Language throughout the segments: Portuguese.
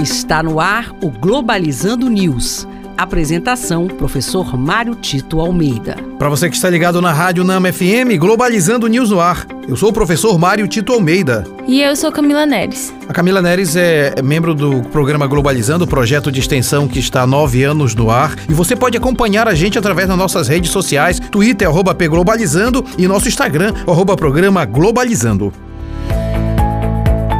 Está no ar o Globalizando News. Apresentação: Professor Mário Tito Almeida. Para você que está ligado na Rádio Nama FM, Globalizando News no ar. Eu sou o professor Mário Tito Almeida. E eu sou Camila Neres. A Camila Neres é membro do programa Globalizando, projeto de extensão que está há nove anos no ar. E você pode acompanhar a gente através das nossas redes sociais, Twitter, arroba Globalizando e nosso Instagram, arroba programa Globalizando.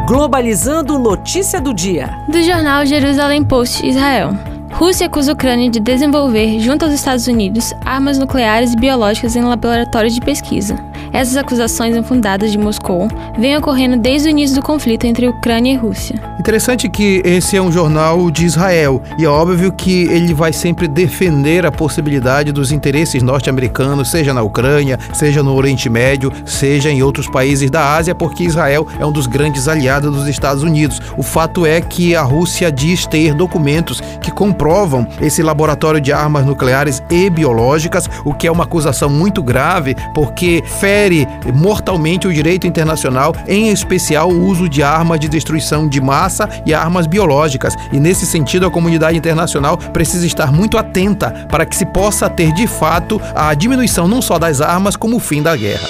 Globalizando notícia do dia. Do jornal Jerusalém Post Israel. Rússia acusa a Ucrânia de desenvolver, junto aos Estados Unidos, armas nucleares e biológicas em laboratórios de pesquisa. Essas acusações infundadas de Moscou vêm ocorrendo desde o início do conflito entre Ucrânia e Rússia. Interessante que esse é um jornal de Israel e é óbvio que ele vai sempre defender a possibilidade dos interesses norte-americanos, seja na Ucrânia, seja no Oriente Médio, seja em outros países da Ásia, porque Israel é um dos grandes aliados dos Estados Unidos. O fato é que a Rússia diz ter documentos que comprovam esse laboratório de armas nucleares e biológicas, o que é uma acusação muito grave, porque fere mortalmente o direito internacional, em especial o uso de armas de destruição de massa e armas biológicas. E nesse sentido, a comunidade internacional precisa estar muito atenta para que se possa ter de fato a diminuição não só das armas, como o fim da guerra.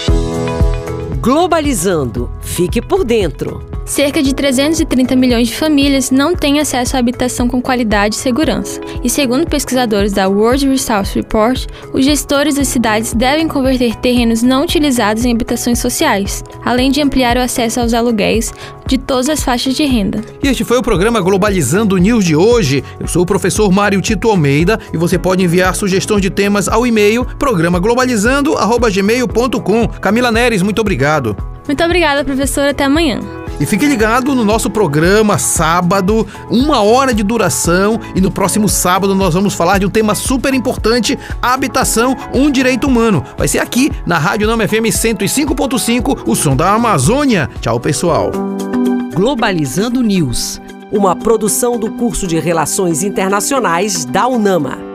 Globalizando. Fique por dentro. Cerca de 330 milhões de famílias não têm acesso à habitação com qualidade e segurança. E segundo pesquisadores da World Resource Report, os gestores das cidades devem converter terrenos não utilizados em habitações sociais, além de ampliar o acesso aos aluguéis de todas as faixas de renda. E este foi o programa Globalizando News de hoje. Eu sou o professor Mário Tito Almeida e você pode enviar sugestões de temas ao e-mail programaglobalizando@gmail.com. Camila Neres, muito obrigado. Muito obrigada, professor. Até amanhã. E fique ligado no nosso programa sábado, uma hora de duração. E no próximo sábado nós vamos falar de um tema super importante: habitação, um direito humano. Vai ser aqui na Rádio Nama FM 105.5, o som da Amazônia. Tchau, pessoal. Globalizando News, uma produção do curso de Relações Internacionais da UNAMA.